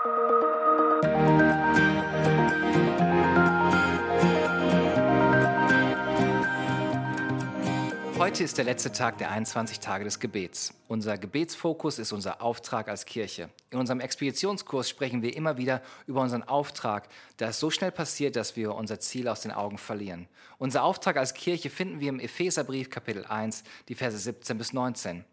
Heute ist der letzte Tag der 21 Tage des Gebets. Unser Gebetsfokus ist unser Auftrag als Kirche. In unserem Expeditionskurs sprechen wir immer wieder über unseren Auftrag, da es so schnell passiert, dass wir unser Ziel aus den Augen verlieren. Unser Auftrag als Kirche finden wir im Epheserbrief Kapitel 1, die Verse 17 bis 19.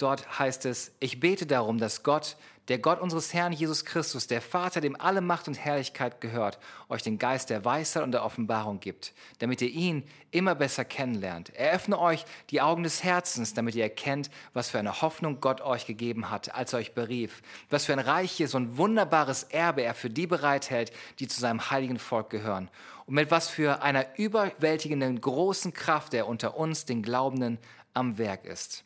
Dort heißt es, ich bete darum, dass Gott, der Gott unseres Herrn Jesus Christus, der Vater, dem alle Macht und Herrlichkeit gehört, euch den Geist der Weisheit und der Offenbarung gibt, damit ihr ihn immer besser kennenlernt. Er öffne euch die Augen des Herzens, damit ihr erkennt, was für eine Hoffnung Gott euch gegeben hat, als er euch berief, was für ein reiches und wunderbares Erbe er für die bereithält, die zu seinem heiligen Volk gehören, und mit was für einer überwältigenden großen Kraft er unter uns, den Glaubenden, am Werk ist.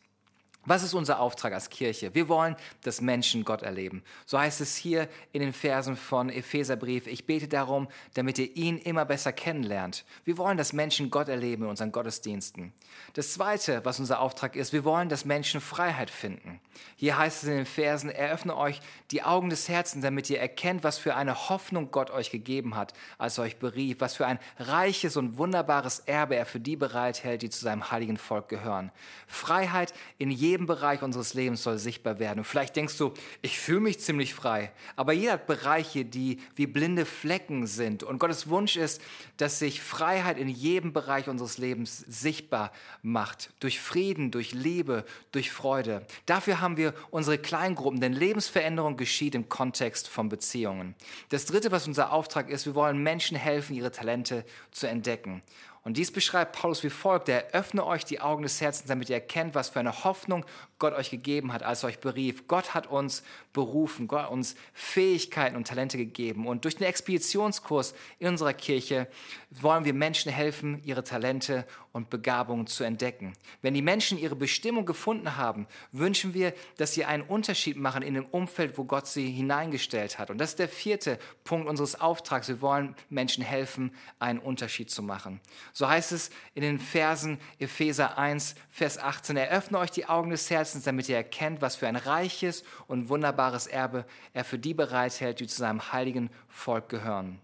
Was ist unser Auftrag als Kirche? Wir wollen, dass Menschen Gott erleben. So heißt es hier in den Versen von Epheserbrief. Ich bete darum, damit ihr ihn immer besser kennenlernt. Wir wollen, dass Menschen Gott erleben in unseren Gottesdiensten. Das zweite, was unser Auftrag ist, wir wollen, dass Menschen Freiheit finden. Hier heißt es in den Versen, eröffne euch die Augen des Herzens, damit ihr erkennt, was für eine Hoffnung Gott euch gegeben hat, als er euch berief, was für ein reiches und wunderbares Erbe er für die bereithält, die zu seinem heiligen Volk gehören. Freiheit in jedem jedem Bereich unseres Lebens soll sichtbar werden. Und vielleicht denkst du, ich fühle mich ziemlich frei. Aber jeder hat Bereiche, die wie blinde Flecken sind. Und Gottes Wunsch ist, dass sich Freiheit in jedem Bereich unseres Lebens sichtbar macht. Durch Frieden, durch Liebe, durch Freude. Dafür haben wir unsere Kleingruppen, denn Lebensveränderung geschieht im Kontext von Beziehungen. Das Dritte, was unser Auftrag ist, wir wollen Menschen helfen, ihre Talente zu entdecken. Und dies beschreibt Paulus wie folgt, er öffne euch die Augen des Herzens, damit ihr erkennt, was für eine Hoffnung Gott euch gegeben hat, als er euch berief. Gott hat uns berufen, Gott hat uns Fähigkeiten und Talente gegeben. Und durch den Expeditionskurs in unserer Kirche wollen wir Menschen helfen, ihre Talente und Begabungen zu entdecken. Wenn die Menschen ihre Bestimmung gefunden haben, wünschen wir, dass sie einen Unterschied machen in dem Umfeld, wo Gott sie hineingestellt hat. Und das ist der vierte Punkt unseres Auftrags. Wir wollen Menschen helfen, einen Unterschied zu machen. So heißt es in den Versen Epheser 1, Vers 18, eröffne euch die Augen des Herzens, damit ihr erkennt, was für ein reiches und wunderbares Erbe er für die bereithält, die zu seinem heiligen Volk gehören.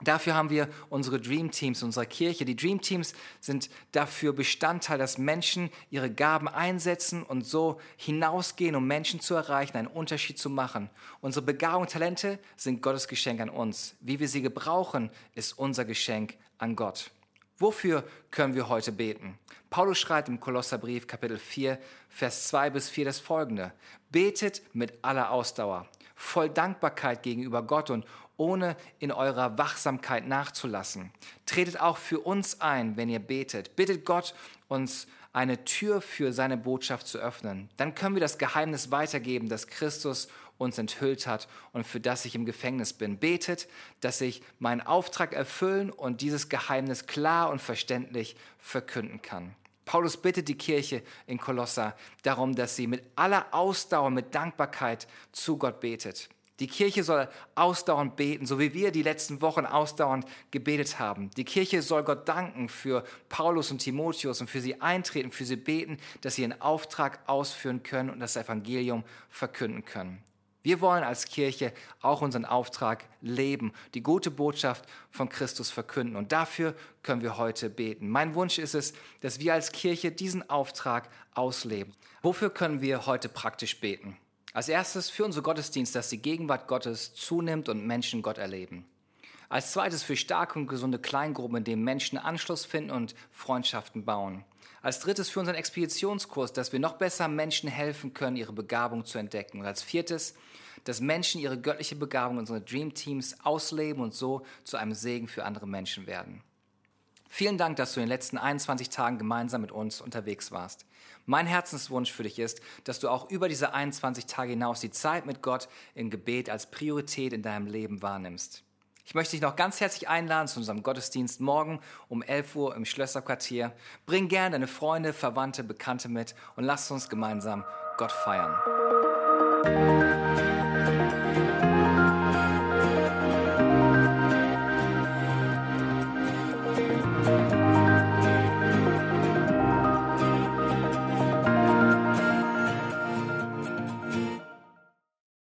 Dafür haben wir unsere Dream Teams unserer Kirche. Die Dream Teams sind dafür Bestandteil, dass Menschen ihre Gaben einsetzen und so hinausgehen, um Menschen zu erreichen, einen Unterschied zu machen. Unsere Begabung und Talente sind Gottes Geschenk an uns. Wie wir sie gebrauchen, ist unser Geschenk an Gott. Wofür können wir heute beten? Paulus schreibt im Kolosserbrief Kapitel 4, Vers 2 bis 4 das folgende. Betet mit aller Ausdauer, voll Dankbarkeit gegenüber Gott und ohne in eurer Wachsamkeit nachzulassen. Tretet auch für uns ein, wenn ihr betet. Bittet Gott, uns eine Tür für seine Botschaft zu öffnen. Dann können wir das Geheimnis weitergeben, das Christus uns enthüllt hat und für das ich im Gefängnis bin. Betet, dass ich meinen Auftrag erfüllen und dieses Geheimnis klar und verständlich verkünden kann. Paulus bittet die Kirche in Kolosser darum, dass sie mit aller Ausdauer, mit Dankbarkeit zu Gott betet. Die Kirche soll ausdauernd beten, so wie wir die letzten Wochen ausdauernd gebetet haben. Die Kirche soll Gott danken für Paulus und Timotheus und für sie eintreten, für sie beten, dass sie ihren Auftrag ausführen können und das Evangelium verkünden können. Wir wollen als Kirche auch unseren Auftrag leben, die gute Botschaft von Christus verkünden. Und dafür können wir heute beten. Mein Wunsch ist es, dass wir als Kirche diesen Auftrag ausleben. Wofür können wir heute praktisch beten? Als erstes für unsere Gottesdienst, dass die Gegenwart Gottes zunimmt und Menschen Gott erleben. Als zweites für starke und gesunde Kleingruppen, in denen Menschen Anschluss finden und Freundschaften bauen. Als drittes für unseren Expeditionskurs, dass wir noch besser Menschen helfen können, ihre Begabung zu entdecken. Und als viertes, dass Menschen ihre göttliche Begabung in unseren Dream Teams ausleben und so zu einem Segen für andere Menschen werden. Vielen Dank, dass du in den letzten 21 Tagen gemeinsam mit uns unterwegs warst. Mein Herzenswunsch für dich ist, dass du auch über diese 21 Tage hinaus die Zeit mit Gott im Gebet als Priorität in deinem Leben wahrnimmst. Ich möchte dich noch ganz herzlich einladen zu unserem Gottesdienst morgen um 11 Uhr im Schlösserquartier. Bring gern deine Freunde, Verwandte, Bekannte mit und lass uns gemeinsam Gott feiern.